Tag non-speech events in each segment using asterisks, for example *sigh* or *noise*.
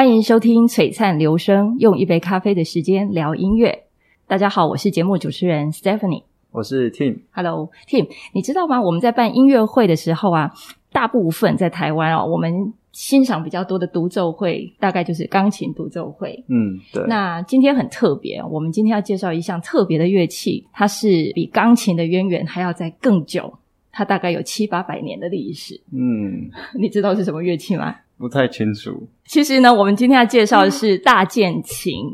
欢迎收听《璀璨流声》，用一杯咖啡的时间聊音乐。大家好，我是节目主持人 Stephanie，我是 Tim。Hello，Tim，你知道吗？我们在办音乐会的时候啊，大部分在台湾哦，我们欣赏比较多的独奏会，大概就是钢琴独奏会。嗯，对。那今天很特别，我们今天要介绍一项特别的乐器，它是比钢琴的渊源还要再更久，它大概有七八百年的历史。嗯，你知道是什么乐器吗？不太清楚。其实呢，我们今天要介绍的是大键琴。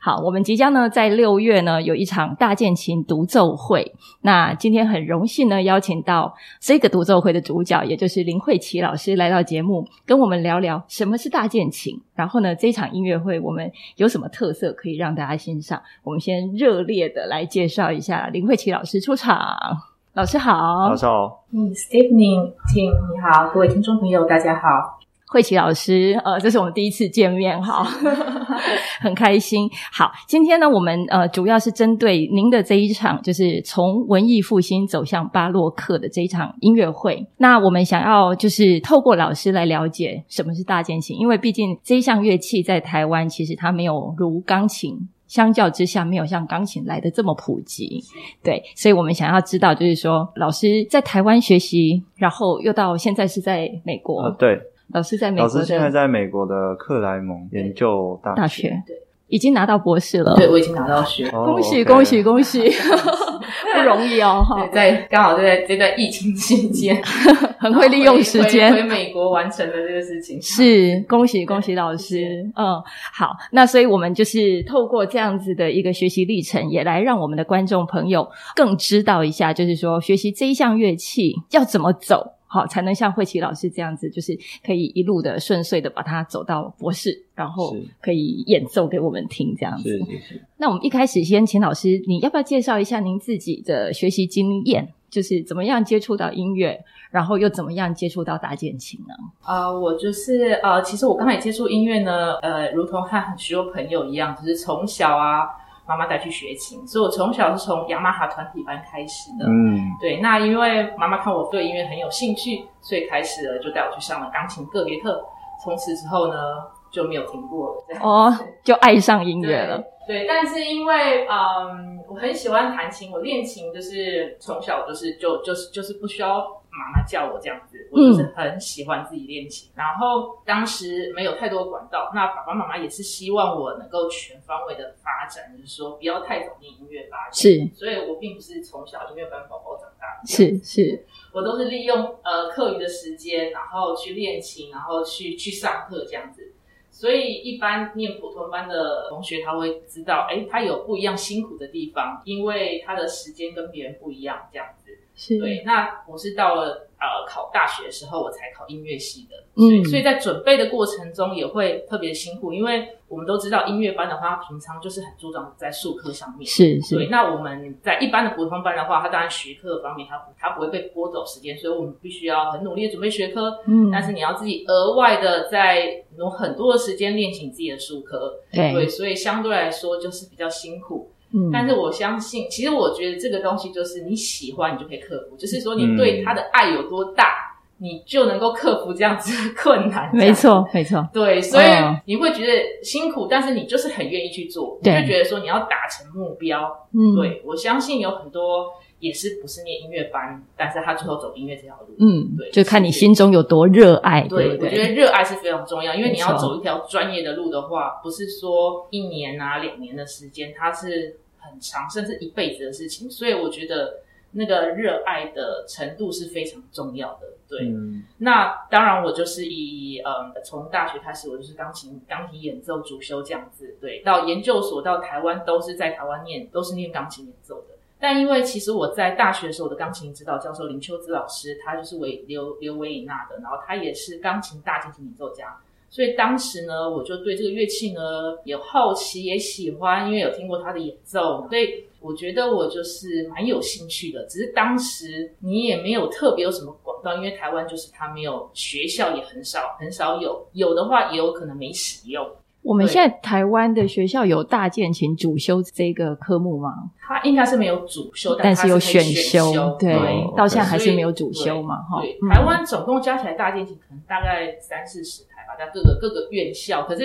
好，我们即将呢在六月呢有一场大键琴独奏会。那今天很荣幸呢邀请到这个独奏会的主角，也就是林慧琪老师来到节目，跟我们聊聊什么是大键琴。然后呢，这场音乐会我们有什么特色可以让大家欣赏？我们先热烈的来介绍一下林慧琪老师出场。老师好，老师好。嗯，Stephanie Tim 你好，各位听众朋友大家好。慧琪老师，呃，这是我们第一次见面，哈，*laughs* *laughs* 很开心。好，今天呢，我们呃主要是针对您的这一场，就是从文艺复兴走向巴洛克的这一场音乐会。那我们想要就是透过老师来了解什么是大键琴，因为毕竟这一项乐器在台湾其实它没有如钢琴相较之下没有像钢琴来的这么普及，对，所以我们想要知道，就是说老师在台湾学习，然后又到现在是在美国，呃，对。老师在美国，老师现在在美国的克莱蒙研究大学，大学对，已经拿到博士了。对，我已经拿到学，恭喜恭喜恭喜，*laughs* 不容易哦！哈，在刚好就在这段疫情期间，*laughs* 很会利用时间回美国完成了这个事情。是，恭喜恭喜老师。嗯，好，那所以我们就是透过这样子的一个学习历程，也来让我们的观众朋友更知道一下，就是说学习这一项乐器要怎么走。好，才能像慧琪老师这样子，就是可以一路的顺遂的把它走到博士，然后可以演奏给我们听这样子。是是是。那我们一开始先请老师，你要不要介绍一下您自己的学习经验？就是怎么样接触到音乐，然后又怎么样接触到大键琴呢？啊、呃，我就是呃，其实我刚才接触音乐呢，呃，如同和很许多朋友一样，就是从小啊。妈妈带去学琴，所以我从小是从雅马哈团体班开始的。嗯，对。那因为妈妈看我对音乐很有兴趣，所以开始了就带我去上了钢琴个别课。从此之后呢，就没有停过了。哦，就爱上音乐了。对，对，但是因为嗯，我很喜欢弹琴，我练琴就是从小就是就就是就是不需要。妈妈叫我这样子，我就是很喜欢自己练琴。嗯、然后当时没有太多管道，那爸爸妈妈也是希望我能够全方位的发展，就是说不要太早念音乐发展。是，所以我并不是从小音乐班宝宝长大的。是是，我都是利用呃课余的时间，然后去练琴，然后去去上课这样子。所以一般念普通班的同学他会知道，哎，他有不一样辛苦的地方，因为他的时间跟别人不一样这样子。是。对，那我是到了呃考大学的时候，我才考音乐系的，所以、嗯、所以在准备的过程中也会特别辛苦，因为我们都知道音乐班的话，平常就是很注重在术科上面，是是。对，那我们在一般的普通班的话，他当然学科方面他他不会被剥走时间，所以我们必须要很努力的准备学科，嗯，但是你要自己额外的在用很多的时间练习自己的术科，对，对，所以相对来说就是比较辛苦。嗯，但是我相信，其实我觉得这个东西就是你喜欢，你就可以克服。就是说，你对他的爱有多大，嗯、你就能够克服这样子的 *laughs* 困难。没错，没错。对，所以你会觉得辛苦，但是你就是很愿意去做，你就觉得说你要达成目标。嗯，对，我相信有很多也是不是念音乐班，但是他最后走音乐这条路。嗯，对，就看你心中有多热爱。对，对，对，我觉得热爱是非常重要，因为你要走一条专业的路的话，不是说一年啊两年的时间，它是。很长，甚至一辈子的事情，所以我觉得那个热爱的程度是非常重要的。对，嗯、那当然我就是以呃从大学开始，我就是钢琴钢琴演奏主修这样子。对，到研究所到台湾都是在台湾念，都是念钢琴演奏的。但因为其实我在大学的时候，我的钢琴指导教授林秋姿老师，他就是维刘刘维以纳的，然后他也是钢琴大提琴演奏家。所以当时呢，我就对这个乐器呢有好奇，也喜欢，因为有听过他的演奏，所以我觉得我就是蛮有兴趣的。只是当时你也没有特别有什么管道，因为台湾就是他没有学校，也很少很少有，有的话也有可能没使用。我们现在台湾的学校有大键琴主修这个科目吗？它应该是没有主修，但，是有选修。对，对到现在还是没有主修嘛？哈。对，台湾总共加起来大键琴可能大概三四十台吧，在各个各个院校。可是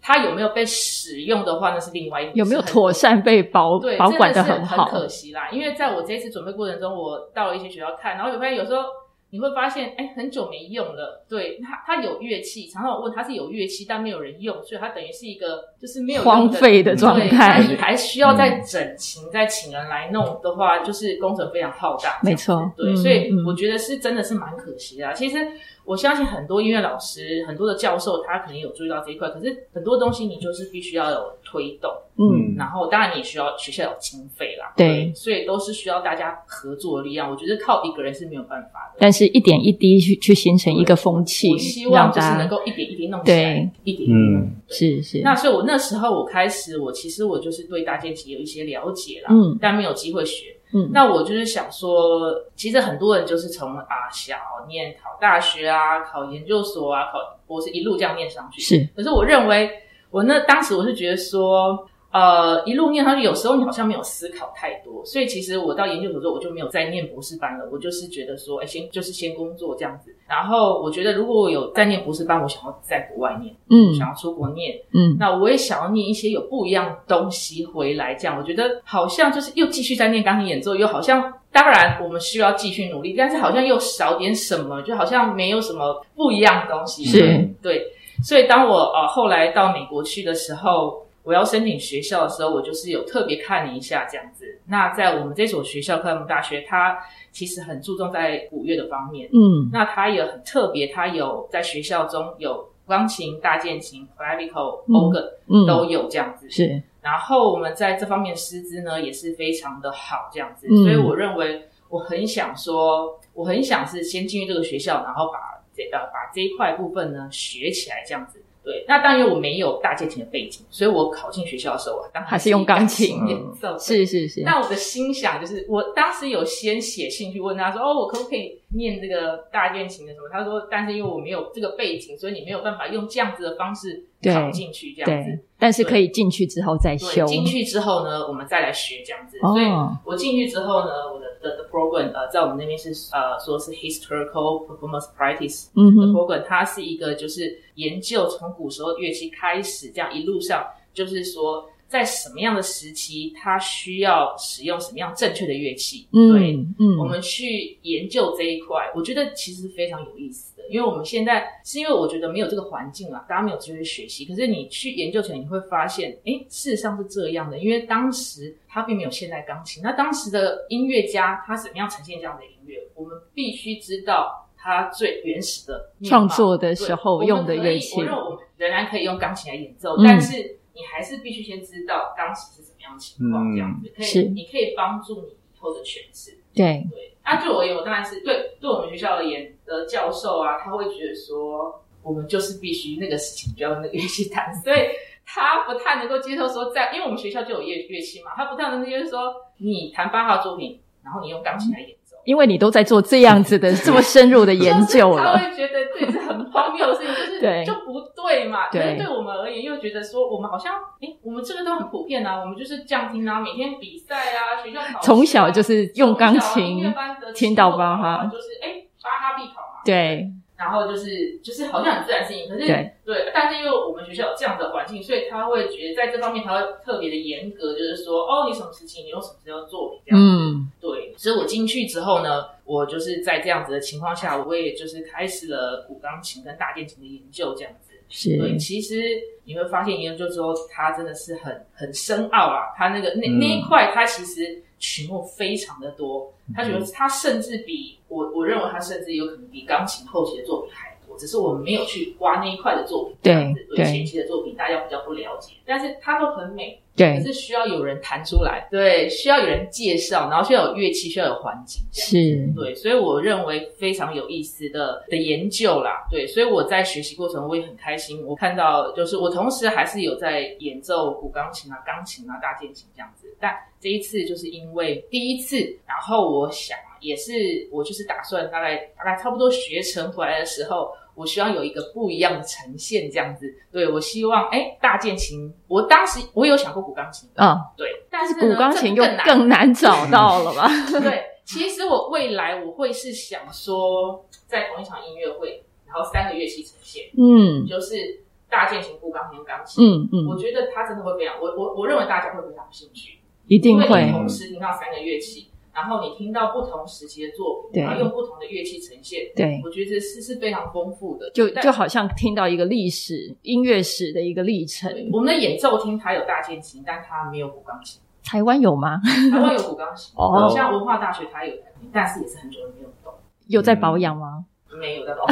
它有没有被使用的话，那是另外一回事。有没有妥善被保对保管的很好？很可惜啦，因为在我这一次准备过程中，我到了一些学校看，然后有发现有时候。你会发现，哎，很久没用了。对，它，它有乐器，常常我问它是有乐器，但没有人用，所以它等于是一个就是没有荒废的状态。还需要再整琴，嗯、再请人来弄的话，就是工程非常浩大。没错，对，嗯、所以我觉得是真的是蛮可惜的。其实。我相信很多音乐老师、很多的教授，他可能有注意到这一块。可是很多东西你就是必须要有推动，嗯，然后当然你也需要学校有经费啦，对，所以都是需要大家合作的力量。我觉得靠一个人是没有办法的，但是一点一滴去去形成一个风气，我希望就是能够一点一滴弄起来，对，一点一滴弄，嗯，是是。那所以我那时候我开始，我其实我就是对大键琴有一些了解啦，嗯，但没有机会学。嗯，那我就是想说，其实很多人就是从啊小念考大学啊，考研究所啊，考博士一路这样念上去。是，可是我认为，我那当时我是觉得说。呃，一路念上去，有时候你好像没有思考太多，所以其实我到研究所之后，我就没有再念博士班了。我就是觉得说，哎，先就是先工作这样子。然后我觉得，如果我有再念博士班，我想要在国外念，嗯，想要出国念，嗯，那我也想要念一些有不一样东西回来。这样，我觉得好像就是又继续在念钢琴演奏，又好像当然我们需要继续努力，但是好像又少点什么，就好像没有什么不一样的东西。是，对。所以当我呃后来到美国去的时候。我要申请学校的时候，我就是有特别看了一下这样子。那在我们这所学校克莱蒙大学，它其实很注重在古乐的方面。嗯，那它也很特别，它有在学校中有钢琴、大键琴、clavicle、organ、嗯、都有这样子。是。然后我们在这方面师资呢也是非常的好这样子。嗯、所以我认为我很想说，我很想是先进入这个学校，然后把这呃把这一块部分呢学起来这样子。对，那当然我没有大键琴的背景，所以我考进学校的时候啊，当然还是用钢琴演奏。是是是。那我的心想就是，我当时有先写信去问他说，哦，我可不可以念这个大键琴的什么？他说，但是因为我没有这个背景，所以你没有办法用这样子的方式考进去这样子。但是可以进去之后再修。进去之后呢，我们再来学这样子。哦。所以我进去之后呢，我的。的的 program 呃，在我们那边是呃，说是 historical performance practice 的 program，它是一个就是研究从古时候乐器开始，这样一路上就是说。在什么样的时期，他需要使用什么样正确的乐器？嗯、对，嗯，我们去研究这一块，我觉得其实非常有意思的。因为我们现在是因为我觉得没有这个环境啊，大家没有机会学习。可是你去研究起来，你会发现，哎，事实上是这样的。因为当时它并没有现代钢琴，那当时的音乐家他怎么样呈现这样的音乐？我们必须知道他最原始的创作的时候用的乐器。我认为我们仍然可以用钢琴来演奏，嗯、但是。你还是必须先知道当时是怎么样的情况，这样子可以，是你可以帮助你以后的诠释。对对，那对我而言，我当然是对对我们学校而言的教授啊，他会觉得说，我们就是必须那个事情就要用那个乐器弹，所以他不太能够接受说在，在因为我们学校就有乐乐器嘛，他不太能接受说你弹八号作品，然后你用钢琴来演奏，因为你都在做这样子的这么深入的 *laughs* 研究了，他会觉得这是很荒谬的事情，就是对就不。对嘛？可是对我们而言，又觉得说我们好像，哎，我们这个都很普遍啊，我们就是这样听啊，每天比赛啊，学校考啊，从小就是用钢琴听到巴哈，就是哎，巴哈必考嘛。对。然后就是就是好像很自然事情，可是对，对，但是因为我们学校有这样的环境，所以他会觉得在这方面他会特别的严格，就是说哦，你什么事情，你用什么时候作品这样子。嗯，对。所以我进去之后呢，我就是在这样子的情况下，我也就是开始了古钢琴跟大键琴的研究这样子。是。对，其实你会发现研究之后，它真的是很很深奥啊，它那个那那一块，它其实。曲目非常的多，他觉得他甚至比我，我认为他甚至有可能比钢琴后期的作品还多，只是我们没有去挖那一块的作品，对，对。前期的作品大家比较不了解，但是它都很美。对，可是需要有人弹出来，对，需要有人介绍，然后需要有乐器，需要有环境，是，对，所以我认为非常有意思的的研究啦，对，所以我在学习过程我也很开心，我看到就是我同时还是有在演奏古钢琴啊、钢琴啊、大键琴这样子，但这一次就是因为第一次，然后我想也是我就是打算大概大概差不多学成回来的时候。我希望有一个不一样的呈现，这样子。对，我希望，哎，大键琴，我当时我有想过古钢琴，嗯，对，但是古钢琴又更难找到了吧？*laughs* *laughs* 对，其实我未来我会是想说，在同一场音乐会，然后三个乐器呈现，嗯，就是大键琴、古钢琴、钢琴，嗯嗯，我觉得它真的会非常，我我我认为大家会非常有兴趣，一定会。因为同时听到三个乐器，然后你听到不同时期的作品，然后用不同的乐器呈现，对，我觉得是是非常丰富的，就就好像听到一个历史音乐史的一个历程。我们的演奏厅它有大键琴，但它没有古钢琴。台湾有吗？台湾有古钢琴，*laughs* 哦，像文化大学它有，但是也是很久没有动。有在保养吗？没有在保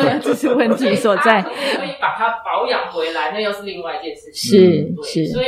养，*laughs* 这是问题所在。*laughs* 可以把它保养回来，那又是另外一件事情。是，是，所以，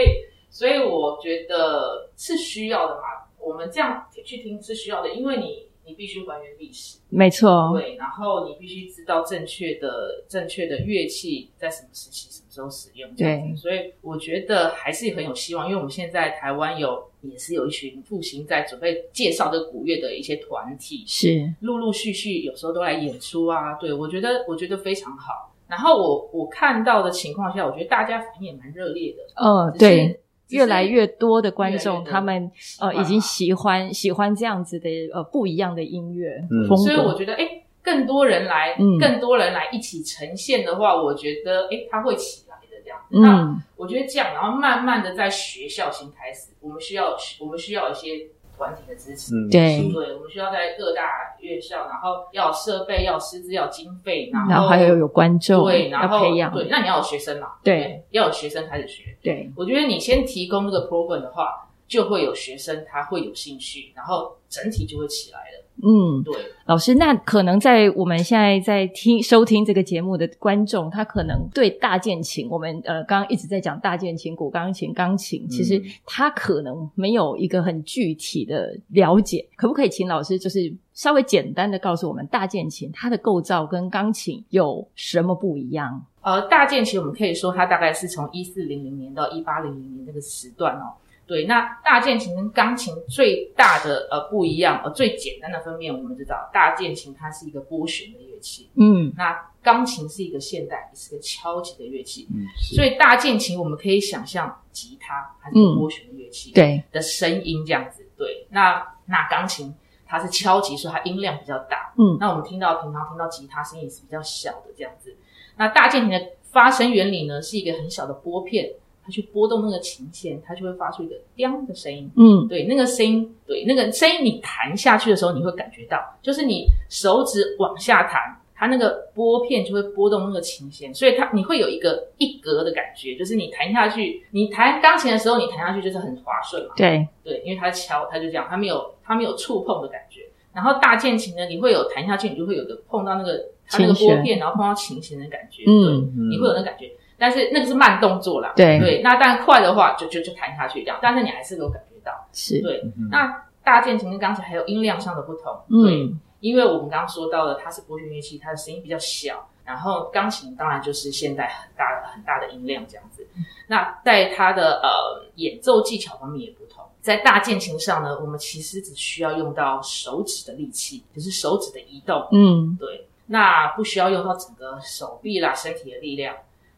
所以我觉得是需要的嘛。我们这样去听是需要的，因为你。你必须还原历史，没错。对，然后你必须知道正确的、正确的乐器在什么时期、什么时候使用。对，所以我觉得还是很有希望，因为我们现在台湾有也是有一群复兴在准备介绍这个古乐的一些团体，是陆陆续续有时候都来演出啊。对，我觉得我觉得非常好。然后我我看到的情况下，我觉得大家反应也蛮热烈的。嗯、哦，对。越来越多的观众，他们呃已经喜欢喜欢这样子的呃不一样的音乐风格，嗯、所以我觉得哎，更多人来，嗯、更多人来一起呈现的话，我觉得哎，他会起来的这样。嗯、那我觉得这样，然后慢慢的在学校先开始，我们需要我们需要一些。团体的支持，嗯、对，对，我们需要在各大院校，然后要设备，要师资，要经费，然后，然后还有有观众，对，然后要培养，对，那你要有学生嘛，对，对，要有学生开始学，对，我觉得你先提供这个 program 的话，就会有学生他会有兴趣，然后整体就会起来了。嗯，对，老师，那可能在我们现在在听收听这个节目的观众，他可能对大键琴，我们呃刚刚一直在讲大键琴、古钢琴、钢琴，其实他可能没有一个很具体的了解，可不可以请老师就是稍微简单的告诉我们，大键琴它的构造跟钢琴有什么不一样？呃，大键琴我们可以说它大概是从一四零零年到一八零零年这个时段哦。对，那大键琴跟钢琴最大的呃不一样，呃最简单的分辨，我们知道大键琴它是一个拨弦的乐器，嗯，那钢琴是一个现代，也是个敲击的乐器，嗯，所以大键琴我们可以想象吉他它是个拨弦的乐器，对。的声音这样子，对，那那钢琴它是敲击，所以它音量比较大，嗯，那我们听到平常听到吉他声音也是比较小的这样子，那大键琴的发声原理呢是一个很小的拨片。它去拨动那个琴弦，它就会发出一个“叮”的声音。嗯，对，那个声音，对，那个声音，你弹下去的时候，你会感觉到，就是你手指往下弹，它那个拨片就会拨动那个琴弦，所以它你会有一个一格的感觉，就是你弹下去，你弹钢琴的时候，你弹下去就是很滑顺嘛。对，对，因为它敲，它就这样，它没有它没有触碰的感觉。然后大键琴呢，你会有弹下去，你就会有个碰到那个它那个拨片，然后碰到琴弦的感觉。嗯，对，你会有那感觉。但是那个是慢动作啦，对对，那但快的话就就就弹下去这样，但是你还是有感觉到，是对。那大键琴跟钢琴还有音量上的不同，嗯、对，因为我们刚刚说到了它是拨弦乐器，它的声音比较小，然后钢琴当然就是现代很大的很大的音量这样子。嗯、那在它的呃演奏技巧方面也不同，在大键琴上呢，我们其实只需要用到手指的力气，就是手指的移动，嗯，对，那不需要用到整个手臂啦、身体的力量。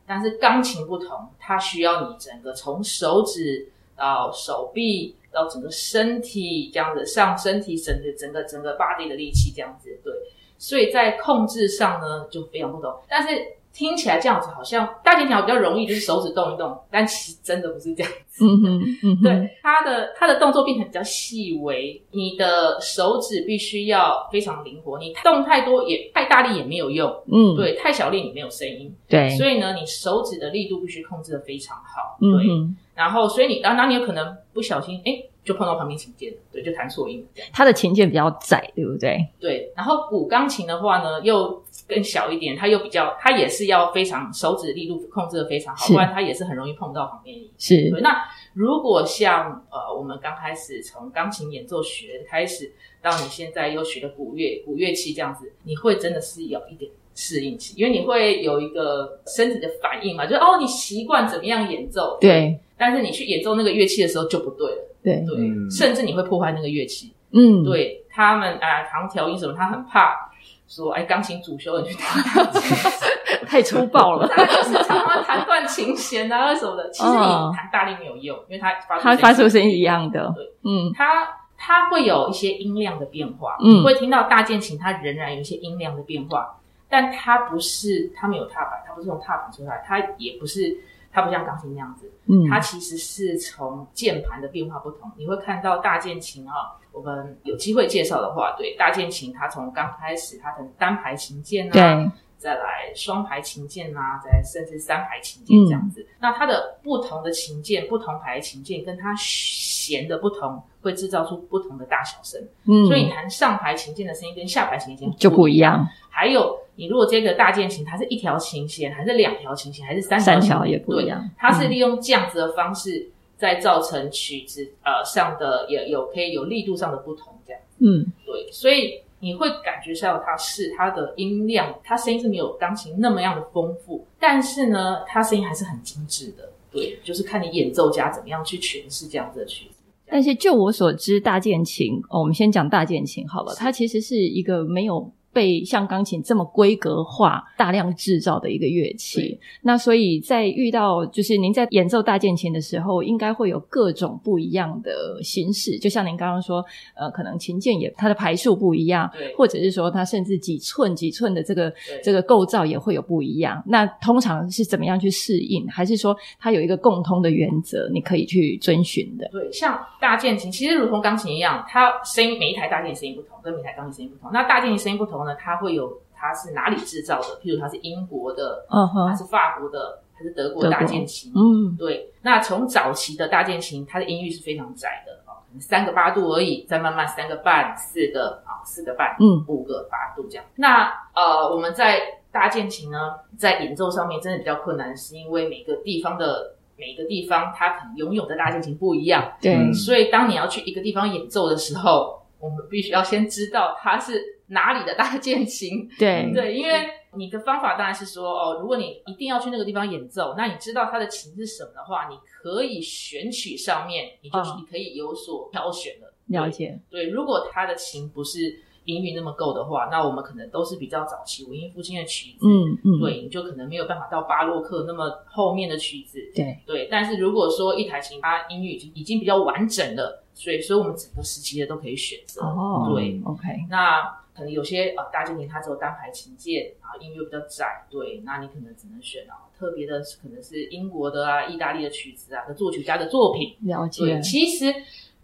但是钢琴不同，它需要你整个从手指到手臂到整个身体这样子，上身体整个整个整个 body 的力气这样子，对，所以在控制上呢就非常不同，但是。听起来这样子好像大键琴比较容易，就是手指动一动，但其实真的不是这样子。嗯哼，嗯哼，对，它的它的动作变成比较细微，你的手指必须要非常灵活，你动太多也太大力也没有用。嗯，对，太小力你没有声音。对，所以呢，你手指的力度必须控制的非常好。对，嗯、然后所以你，然后你有可能不小心，哎。就碰到旁边琴键，对，就弹错音。它的琴键比较窄，对不对？对。然后古钢琴的话呢，又更小一点，它又比较，它也是要非常手指力度控制的非常好，不然它也是很容易碰到旁边音。是。对。那如果像呃，我们刚开始从钢琴演奏学开始，到你现在又学了古乐古乐器这样子，你会真的是有一点适应期，因为你会有一个身体的反应嘛，就哦，你习惯怎么样演奏，对。但是你去演奏那个乐器的时候就不对了。对对，嗯、甚至你会破坏那个乐器。嗯，对他们啊，弹调音什么，他很怕说，哎，钢琴主修你去弹，*laughs* 太粗暴了。他就是常常弹断琴弦啊什么的。其实你弹大力没有用，因为它发它发出声音一样的。对，嗯，它它会有一些音量的变化。嗯，会听到大键琴它仍然有一些音量的变化。但它不是，它没有踏板，它不是从踏板出来，它也不是，它不像钢琴那样子，嗯，它其实是从键盘的变化不同。你会看到大键琴啊，我们有机会介绍的话，对，大键琴它从刚开始它的单排琴键啊，对，再来双排琴键啊，再甚至三排琴键这样子。嗯、那它的不同的琴键，不同排琴键，跟它弦的不同，会制造出不同的大小声。嗯，所以你弹上排琴键的声音跟下排琴键就不一样。还有，你如果这个大键琴，它是一条琴弦，还是两条琴弦，还是三条三条也不一样。它是利用这样子的方式，在造成曲子、嗯、呃上的也有可以有力度上的不同，这样。嗯，对，所以你会感觉到它是它的音量，它声音是没有钢琴那么样的丰富，但是呢，它声音还是很精致的。对，就是看你演奏家怎么样去诠释这样子的曲子。但是就我所知，大键琴，哦，我们先讲大键琴好了，它其实是一个没有。被像钢琴这么规格化、大量制造的一个乐器，那所以在遇到就是您在演奏大键琴的时候，应该会有各种不一样的形式。就像您刚刚说，呃，可能琴键也它的排数不一样，对，或者是说它甚至几寸几寸的这个这个构造也会有不一样。那通常是怎么样去适应？还是说它有一个共通的原则，你可以去遵循的？对，像大键琴其实如同钢琴一样，它声音每一台大键琴声音不同，跟每台钢琴声音不同。那大键琴声音不同。它会有，它是哪里制造的？譬如它是英国的，嗯哼，还是法国的，还是德国的大键琴？嗯，对。那从早期的大键琴，它的音域是非常窄的啊，可能三个八度而已，再慢慢三个半、四个啊，四个半，嗯，五个八度这样。那呃，我们在大键琴呢，在演奏上面真的比较困难，是因为每个地方的每个地方，它可能拥有的大键琴不一样，对。所以当你要去一个地方演奏的时候，我们必须要先知道它是。哪里的大键琴？对对，因为你的方法当然是说哦，如果你一定要去那个地方演奏，那你知道它的琴是什么的话，你可以选曲上面，你就、是、你可以有所挑选的。了解。对，如果它的琴不是音域那么够的话，那我们可能都是比较早期文艺复兴的曲子。嗯嗯。对，你就可能没有办法到巴洛克那么后面的曲子。对对，但是如果说一台琴它音域已经已经比较完整了，所以所以我们整个时期的都可以选择。哦。对，OK。那。可能有些呃大键琴它只有单排琴键，然后音乐比较窄，对，那你可能只能选啊特别的，可能是英国的啊、意大利的曲子啊的作曲家的作品。了解。对，其实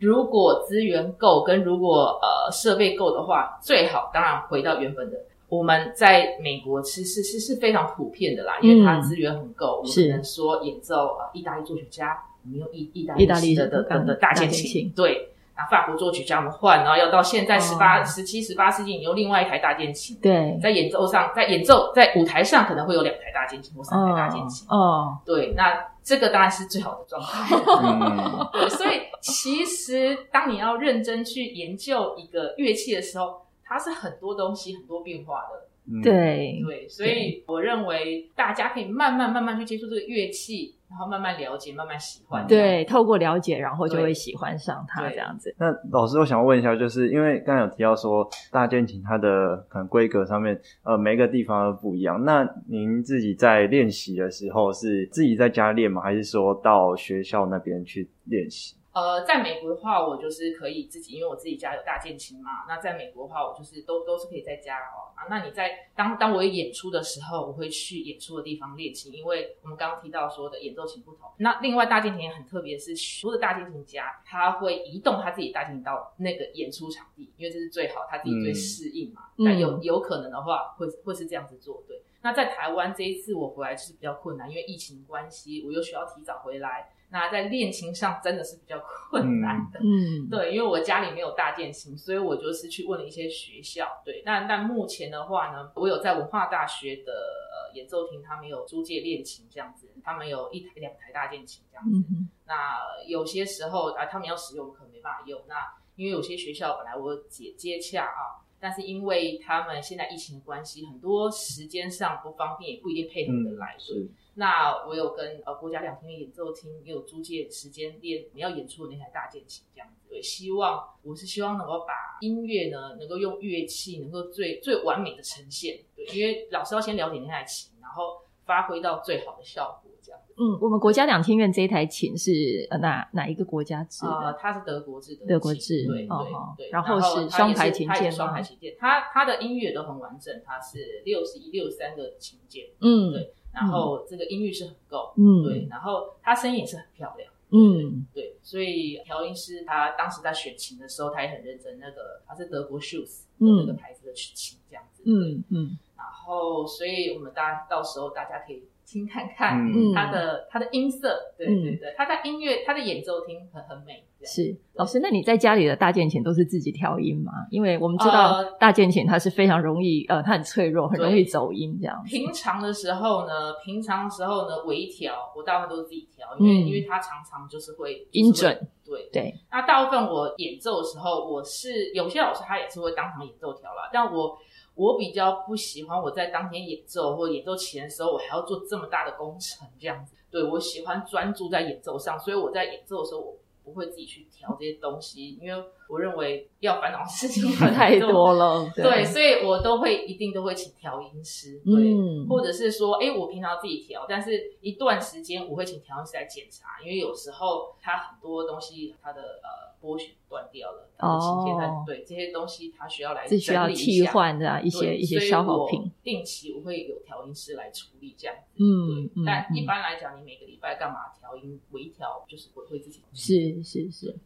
如果资源够，跟如果呃设备够的话，最好当然回到原本的。我们在美国其实是是非常普遍的啦，因为它资源很够，我们只能说演奏呃意大利作曲家，我们用意意大利的意大利的的的大键琴，对。啊，法国作曲家们换，然后要到现在十八、十七、十八世纪，你用另外一台大键琴。对，在演奏上，在演奏在舞台上可能会有两台大键琴或三台大键琴。哦，对，那这个当然是最好的状态。*laughs* 对，所以其实当你要认真去研究一个乐器的时候，它是很多东西、很多变化的。对对，所以我认为大家可以慢慢慢慢去接触这个乐器，然后慢慢了解，慢慢喜欢。对，透过了解，然后就会喜欢上它这样子。那老师，我想问一下，就是因为刚才有提到说大键琴它的可能规格上面，呃，每个地方都不一样。那您自己在练习的时候是自己在家练吗？还是说到学校那边去练习？呃，在美国的话，我就是可以自己，因为我自己家有大键琴嘛。那在美国的话，我就是都都是可以在家哦。啊，那你在当当我有演出的时候，我会去演出的地方练琴，因为我们刚刚提到说的演奏琴不同。那另外大键琴也很特别，是所有的大键琴家他会移动他自己大键琴到那个演出场地，因为这是最好，他自己最适应嘛。那、嗯、有有可能的话，会会是这样子做。对，那在台湾这一次我回来就是比较困难，因为疫情关系，我又需要提早回来。那在练琴上真的是比较困难的，嗯，对，因为我家里没有大键琴，所以我就是去问了一些学校，对，但但目前的话呢，我有在文化大学的呃演奏厅，他们有租借练琴这样子，他们有一台两台大键琴这样子，嗯、那有些时候啊，他们要使用可能没办法用，那因为有些学校本来我姐接洽啊，但是因为他们现在疫情的关系，很多时间上不方便，也不一定配合得来，所以。嗯那我有跟呃国家两厅演奏厅也有租借时间练你要演出的那台大键琴这样子，对，希望我是希望能够把音乐呢能够用乐器能够最最完美的呈现，对，因为老师要先了解那台琴，然后发挥到最好的效果这样子。嗯，我们国家两厅院这一台琴是呃哪哪一个国家制的？呃，它是德国制的，德国制，对哦对对。然后是双排琴键，双排琴键，它它的音乐都很完整，它是六十一、六十三个琴键，嗯，对。然后这个音域是很够，嗯，对。然后它声音也是很漂亮，嗯，对。所以调音师他当时在选琴的时候，他也很认真。那个他是德国 Schuss 那个牌子的琴，这样子，嗯嗯。然后，所以我们大家到时候大家可以。听看看他的他的音色，对对对，他的音乐，他的演奏厅很很美。是老师，那你在家里的大键琴都是自己调音吗？因为我们知道大键琴它是非常容易，呃，它很脆弱，很容易走音这样。平常的时候呢，平常的时候呢，微调我大部分都是自己调，因为因为它常常就是会音准。对对。那大部分我演奏的时候，我是有些老师他也是会当场演奏调啦，但我。我比较不喜欢我在当天演奏或演奏前的时候，我还要做这么大的工程这样子。对，我喜欢专注在演奏上，所以我在演奏的时候，我不会自己去调这些东西，因为我认为要烦恼的事情 *laughs* 太多了。对，对，所以我都会一定都会请调音师，对，嗯、或者是说，哎，我平常自己调，但是一段时间我会请调音师来检查，因为有时候他很多东西他的呃。拨弦断掉了，哦，琴键在对这些东西，它需要来需要替换的一些一些消耗品。定期我会有调音师来处理这样子，嗯，对。但一般来讲，你每个礼拜干嘛调音微调，就是我会自己是是是。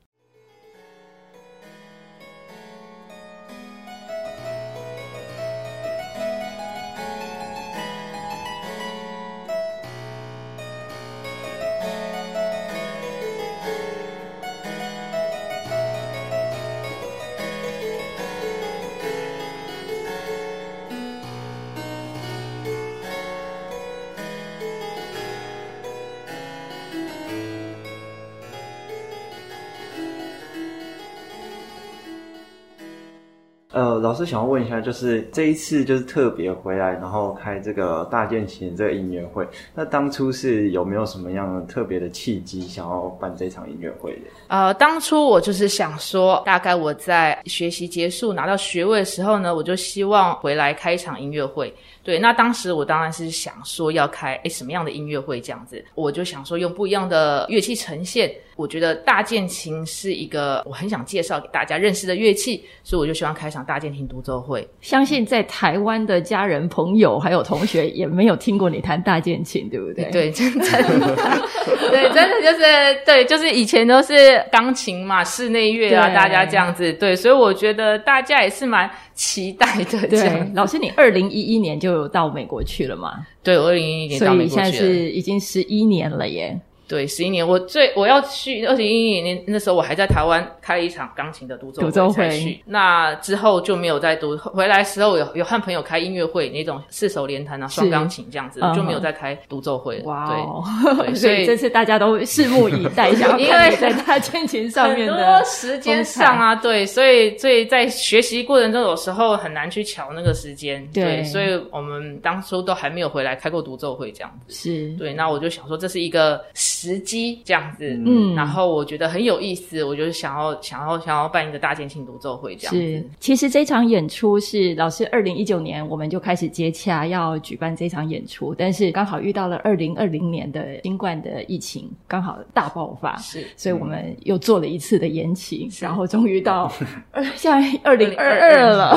呃，老师想要问一下，就是这一次就是特别回来，然后开这个大键琴这个音乐会，那当初是有没有什么样的特别的契机，想要办这场音乐会的？呃，当初我就是想说，大概我在学习结束拿到学位的时候呢，我就希望回来开一场音乐会。对，那当时我当然是想说要开诶什么样的音乐会这样子，我就想说用不一样的乐器呈现。我觉得大键琴是一个我很想介绍给大家认识的乐器，所以我就希望开场大键琴独奏会。相信在台湾的家人、朋友还有同学也没有听过你弹大键琴，对不对？对，真的，*laughs* 对，真的就是对，就是以前都是钢琴嘛，室内乐啊，大家这样子，对，所以我觉得大家也是蛮期待的。对，老师，你二零一一年就有到美国去了吗？对，二零一一年到美国去了，所以现在是已经十一年了耶。对，十一年，我最我要去二零一一年那时候，我还在台湾开了一场钢琴的独奏会，独奏会才去。那之后就没有再读，回来时候有有和朋友开音乐会，那种四手联弹啊，双钢琴这样子，就没有再开独奏会了。哇哦，*laughs* 对，所以这次大家都拭目以待，*laughs* 想要看你在大键琴上面的很多时间上啊，对，所以所以在学习过程中，有时候很难去瞧那个时间，对，所以我们当初都还没有回来开过独奏会这样子，是对。那我就想说，这是一个。时机这样子，嗯，然后我觉得很有意思，我就是想要想要想要办一个大键琴独奏会这样子。是，其实这场演出是老师二零一九年我们就开始接洽要举办这场演出，但是刚好遇到了二零二零年的新冠的疫情，刚好大爆发，是，所以我们又做了一次的延期，然后终于到 *laughs* 现在二零二二了，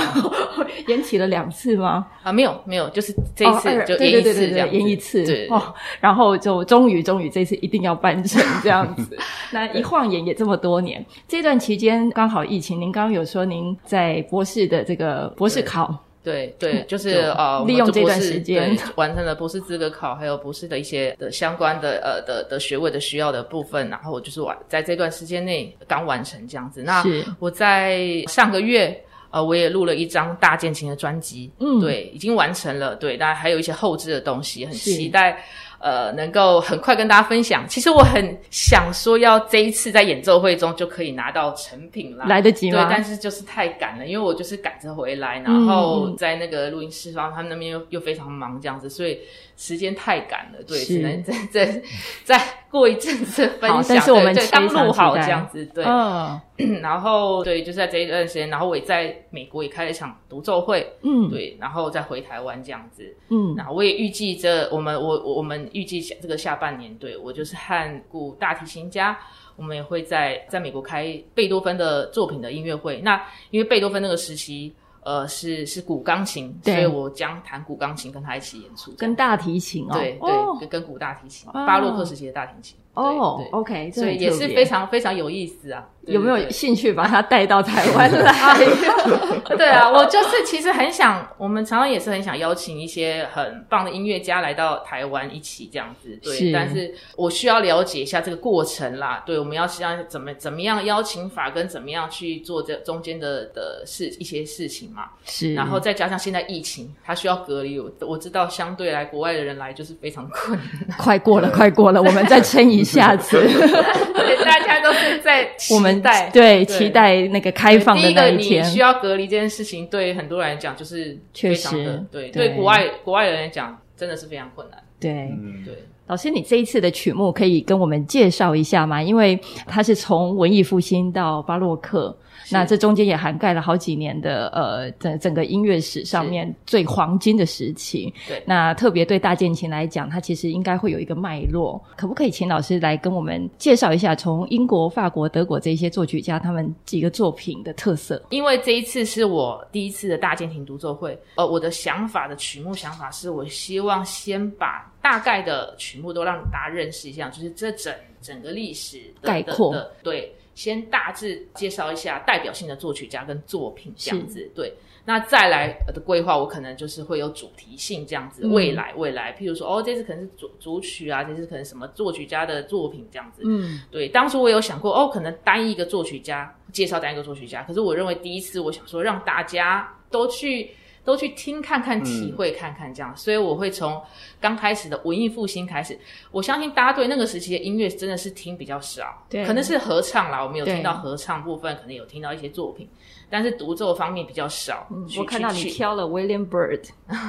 延期了两次吗？啊，没有没有，就是这一次就延一次这样，延一次，对，哦，然后就终于终于这次一。一定要办成这样子，*laughs* 那一晃眼也这么多年。这段期间刚好疫情，您刚刚有说您在博士的这个博士考，对对，就是呃，利用这段时间完成了博士资格考，还有博士的一些的相关的呃的的学位的需要的部分，然后我就是完在这段时间内刚完成这样子。那我在上个月呃，我也录了一张大键琴的专辑，嗯，对，已经完成了，对，当然还有一些后置的东西，很期待。呃，能够很快跟大家分享。其实我很想说，要这一次在演奏会中就可以拿到成品啦，来得及吗？对，但是就是太赶了，因为我就是赶着回来，然后在那个录音室方，他们那边又又非常忙这样子，所以时间太赶了，对，只能再再再过一阵子分享。但是我们对刚录好这样子，对，嗯，然后对，就是在这一段时间，然后我也在美国也开了一场独奏会，嗯，对，然后再回台湾这样子，嗯，然后我也预计着我们我我们。预计这个下半年，对，我就是和古大提琴家，我们也会在在美国开贝多芬的作品的音乐会。那因为贝多芬那个时期。呃，是是古钢琴，所以我将弹古钢琴跟他一起演出，跟大提琴哦，对对，跟跟古大提琴，巴洛克时期的大提琴。哦，OK，所以也是非常非常有意思啊！有没有兴趣把他带到台湾来？*laughs* 对啊，我就是其实很想，我们常常也是很想邀请一些很棒的音乐家来到台湾一起这样子。对，但是我需要了解一下这个过程啦。对，我们要像怎么怎么样邀请法跟怎么样去做这中间的的事一些事情嘛。是，然后再加上现在疫情，他需要隔离，我我知道相对来国外的人来就是非常困难。*laughs* 快过了，快过了，我们再撑一。下次，*laughs* 大家都是在我们待对期待那个开放的那一天。第一个，你需要隔离这件事情，对很多人来讲就是确实对对，对国外国外人来讲真的是非常困难。对，嗯，对。老师，你这一次的曲目可以跟我们介绍一下吗？因为它是从文艺复兴到巴洛克。那这中间也涵盖了好几年的呃整整个音乐史上面最黄金的时期。对，那特别对大键琴来讲，它其实应该会有一个脉络。可不可以请老师来跟我们介绍一下，从英国、法国、德国这些作曲家他们几个作品的特色？因为这一次是我第一次的大键琴独奏会，呃，我的想法的曲目想法是我希望先把大概的曲目都让大家认识一下，就是这整整个历史的概括的，对。先大致介绍一下代表性的作曲家跟作品这样子，对。那再来的规划，我可能就是会有主题性这样子。嗯、未来，未来，譬如说，哦，这次可能是主主曲啊，这次可能什么作曲家的作品这样子。嗯，对。当初我有想过，哦，可能单一个作曲家介绍单一个作曲家，可是我认为第一次我想说让大家都去。都去听看看，体会看看，这样，嗯、所以我会从刚开始的文艺复兴开始。我相信大家对那个时期的音乐真的是听比较少，对，可能是合唱啦，我们有听到合唱部分，可能有听到一些作品，但是独奏方面比较少。嗯、我看到你挑了 William Bird，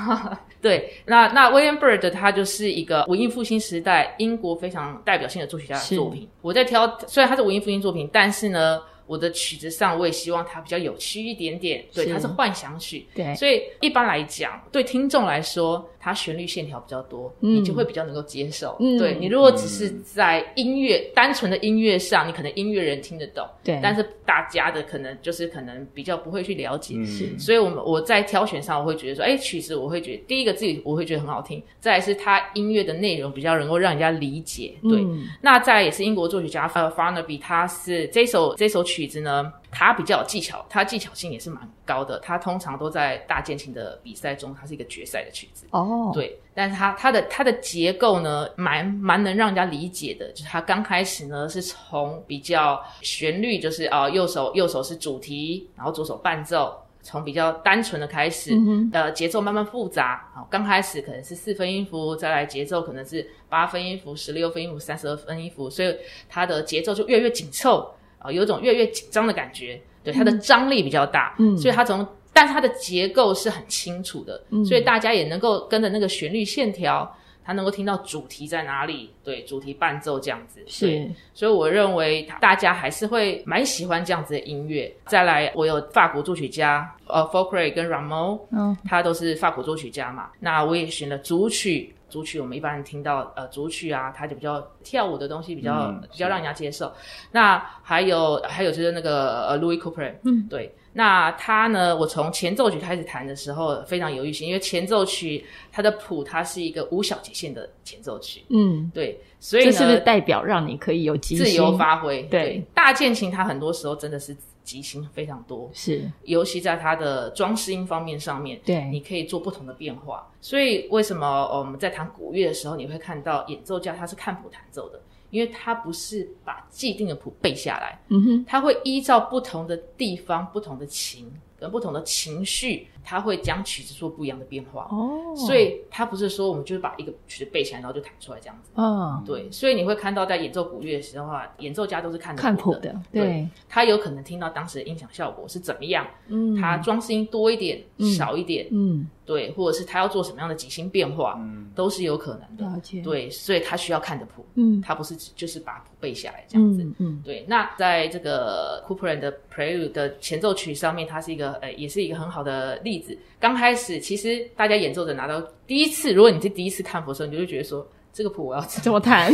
*laughs* 对，那那 William Bird 他就是一个文艺复兴时代英国非常代表性的作曲家的作品。我在挑，虽然他是文艺复兴作品，但是呢。我的曲子上，我也希望它比较有趣一点点。对，它是幻想曲。对，所以一般来讲，对听众来说，它旋律线条比较多，嗯、你就会比较能够接受。嗯，对，你如果只是在音乐、嗯、单纯的音乐上，你可能音乐人听得懂。对，但是大家的可能就是可能比较不会去了解。是、嗯，所以我们我在挑选上，我会觉得说，哎，曲子我会觉得第一个自己我会觉得很好听，再来是它音乐的内容比较能够让人家理解。对，嗯、那再来也是英国作曲家呃 Farnaby，他是这首这首曲子呢。他比较有技巧，他技巧性也是蛮高的。他通常都在大键琴的比赛中，它是一个决赛的曲子。哦，oh. 对，但是它它的它的结构呢，蛮蛮能让人家理解的。就是它刚开始呢，是从比较旋律，就是啊、呃，右手右手是主题，然后左手伴奏，从比较单纯的开始，嗯哼，呃，节奏慢慢复杂。好，刚开始可能是四分音符，再来节奏可能是八分音符、十六分音符、三十二分音符，所以它的节奏就越来越紧凑。啊，有一种越来越紧张的感觉，对，它的张力比较大，嗯，所以它从，但是它的结构是很清楚的，嗯，所以大家也能够跟着那个旋律线条，它能够听到主题在哪里，对，主题伴奏这样子，是，所以我认为大家还是会蛮喜欢这样子的音乐。再来，我有法国作曲家，呃 f o l k r a y 跟 Rameau，嗯，他都是法国作曲家嘛，那我也选了主曲。主曲我们一般人听到，呃，主曲啊，它就比较跳舞的东西，比较、嗯、比较让人家接受。那还有还有就是那个呃，Louis Couperin，嗯，对。那他呢，我从前奏曲开始弹的时候非常犹豫性，因为前奏曲它的谱它是一个无小节线的前奏曲，嗯，对。所以呢，这是不是代表让你可以有自由发挥？对，对，大键琴它很多时候真的是。即兴非常多，是，尤其在它的装饰音方面上面，对，你可以做不同的变化。所以为什么我们在弹古乐的时候，你会看到演奏家他是看谱弹奏的，因为他不是把既定的谱背下来，嗯哼，他会依照不同的地方、不同的琴跟不同的情绪。他会将曲子做不一样的变化。哦，所以他不是说我们就是把一个曲子背起来，然后就弹出来这样子。嗯，对，所以你会看到在演奏古乐的时候啊，演奏家都是看看谱的，对，他有可能听到当时的音响效果是怎么样，嗯，他装饰音多一点，少一点，嗯，对，或者是他要做什么样的即兴变化，嗯，都是有可能的。了解，对，所以他需要看的谱，嗯，他不是就是把谱背下来这样子，嗯，对。那在这个 Couperin 的 Prelude 的前奏曲上面，它是一个呃，也是一个很好的例子。刚开始，其实大家演奏者拿到第一次，如果你是第一次看谱的时候，你就会觉得说，这个谱我要怎么 *laughs* 弹？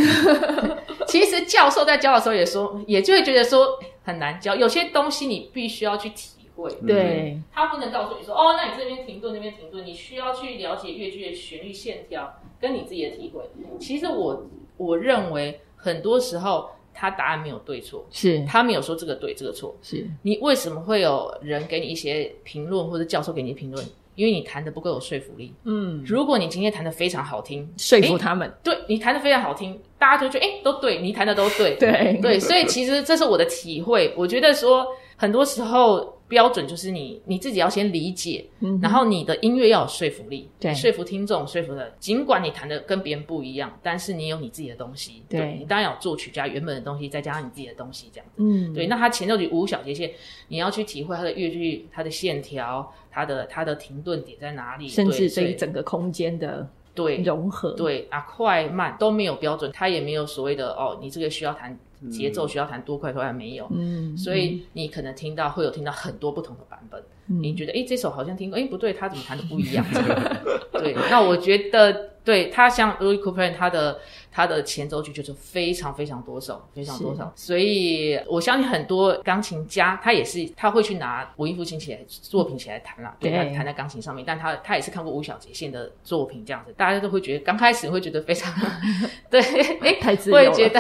其实教授在教的时候也说，也就会觉得说很难教，有些东西你必须要去体会。对，他不能告诉你说，哦，那你这边停顿，那边停顿，你需要去了解乐句的旋律线条跟你自己的体会。其实我我认为很多时候他答案没有对错，是他没有说这个对这个错，是你为什么会有人给你一些评论，或者教授给你评论？因为你谈的不够有说服力。嗯，如果你今天谈的非常好听，说服他们，对你谈的非常好听，大家就觉得哎，都对，你谈的都对，对对，所以其实这是我的体会。我觉得说很多时候。标准就是你你自己要先理解，嗯、然后你的音乐要有说服力，对，说服听众，说服的。尽管你弹的跟别人不一样，但是你有你自己的东西，对，对你当然有作曲家原本的东西，再加上你自己的东西，这样子，嗯，对。那他前奏曲五小节线，你要去体会它的乐句、它的线条、它的它的停顿点在哪里，甚至对于整个空间的对融合，对，啊，快慢都没有标准，它也没有所谓的哦，你这个需要弹。节奏需要弹多快，多快没有，嗯，所以你可能听到会有听到很多不同的版本，嗯、你觉得哎，这首好像听过，哎，不对，他怎么弹的不一样？*laughs* 对，那我觉得。对，他像 Louis Couperin，他的他的前奏曲就是非常非常多首，非常多首，所以我相信很多钢琴家他也是他会去拿文艺复兴起来作品起来弹啦，对，弹在钢琴上面，但他他也是看过五小节线的作品这样子，大家都会觉得刚开始会觉得非常 *laughs* 对，哎，*laughs* 太自由了，会觉得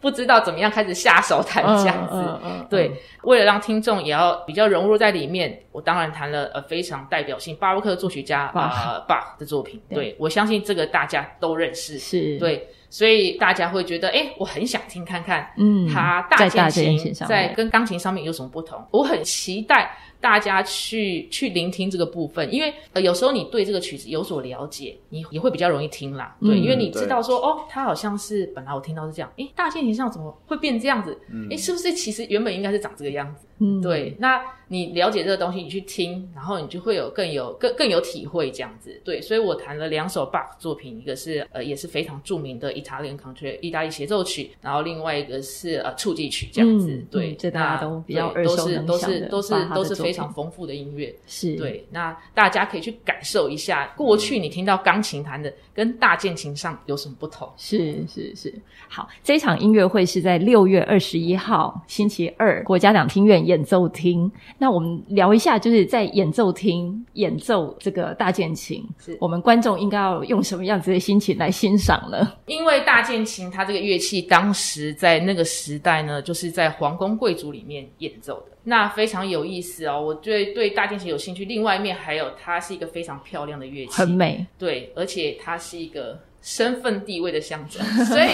不知道怎么样开始下手弹这样子，嗯嗯嗯、对，为了让听众也要比较融入在里面，我当然弹了呃非常代表性巴洛克作曲家啊巴赫的作品，对，对我相信这。这个大家都认识，是。对，所以大家会觉得，哎，我很想听看看，嗯，他大键琴在跟钢琴上面有什么不同？我很期待大家去去聆听这个部分，因为呃，有时候你对这个曲子有所了解，你也会比较容易听啦，对，嗯、因为你知道说，哦，它好像是本来我听到是这样，哎，大键琴上怎么会变这样子？哎、嗯，是不是其实原本应该是长这个样子？嗯，对，那。你了解这个东西，你去听，然后你就会有更有更更有体会这样子。对，所以我弹了两首巴赫作品，一个是呃也是非常著名的 Italian Concerto 意大利协奏曲，然后另外一个是呃触技曲这样子。嗯、对，这大家都比较耳熟能都是都是都是都是非常丰富的音乐。是对，那大家可以去感受一下，过去你听到钢琴弹的跟大键琴上有什么不同？是是是。好，这场音乐会是在六月二十一号星期二国家两厅院演奏厅。那我们聊一下，就是在演奏厅演奏这个大键琴，是我们观众应该要用什么样子的心情来欣赏呢？因为大键琴它这个乐器，当时在那个时代呢，就是在皇宫贵族里面演奏的，那非常有意思哦。我对对大键琴有兴趣，另外一面还有它是一个非常漂亮的乐器，很美，对，而且它是一个。身份地位的象征，*laughs* 所以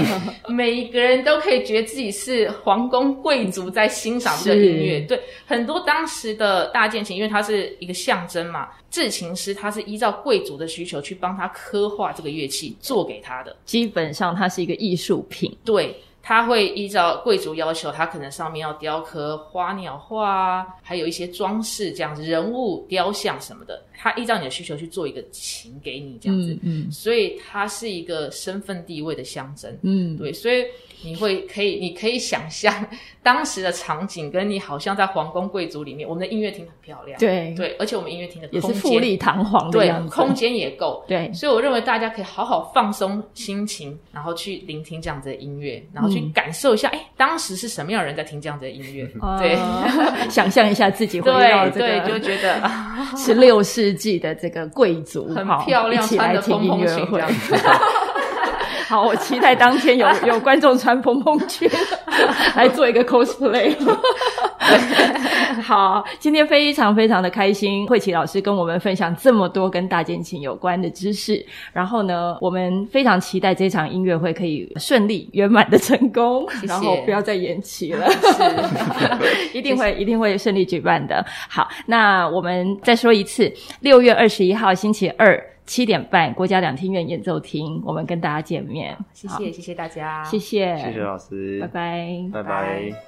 每一个人都可以觉得自己是皇宫贵族在欣赏这个音乐。对，很多当时的大键琴，因为它是一个象征嘛，制琴师他是依照贵族的需求去帮他刻画这个乐器，做给他的。基本上它是一个艺术品。对。他会依照贵族要求，他可能上面要雕刻花鸟画啊，还有一些装饰这样子，人物雕像什么的。他依照你的需求去做一个琴给你这样子，嗯，嗯，所以它是一个身份地位的象征，嗯，对，所以。你会可以，你可以想象 *laughs* 当时的场景，跟你好像在皇宫贵族里面。我们的音乐厅很漂亮，对对，而且我们音乐厅的也是富丽堂皇的样子，对，空间也够，对。所以我认为大家可以好好放松心情，然后去聆听这样子的音乐，然后去感受一下，哎、嗯，当时是什么样的人在听这样子的音乐？对，呃、*laughs* 想象一下自己回到这个，对，就觉得 *laughs* 十六世纪的这个贵族，很漂亮，穿的蓬蓬裙这样子。好，我期待当天有 *laughs* 有观众穿蓬蓬裙来做一个 cosplay。*laughs* 好，今天非常非常的开心，慧琪老师跟我们分享这么多跟大键琴有关的知识。然后呢，我们非常期待这场音乐会可以顺利圆满的成功，谢谢，然后不要再延期了，是 *laughs* 一定会一定会顺利举办的。好，那我们再说一次，六月二十一号星期二。七点半，国家两厅院演奏厅，我们跟大家见面。谢谢，谢谢大家，谢谢，谢谢老师，拜拜，拜拜。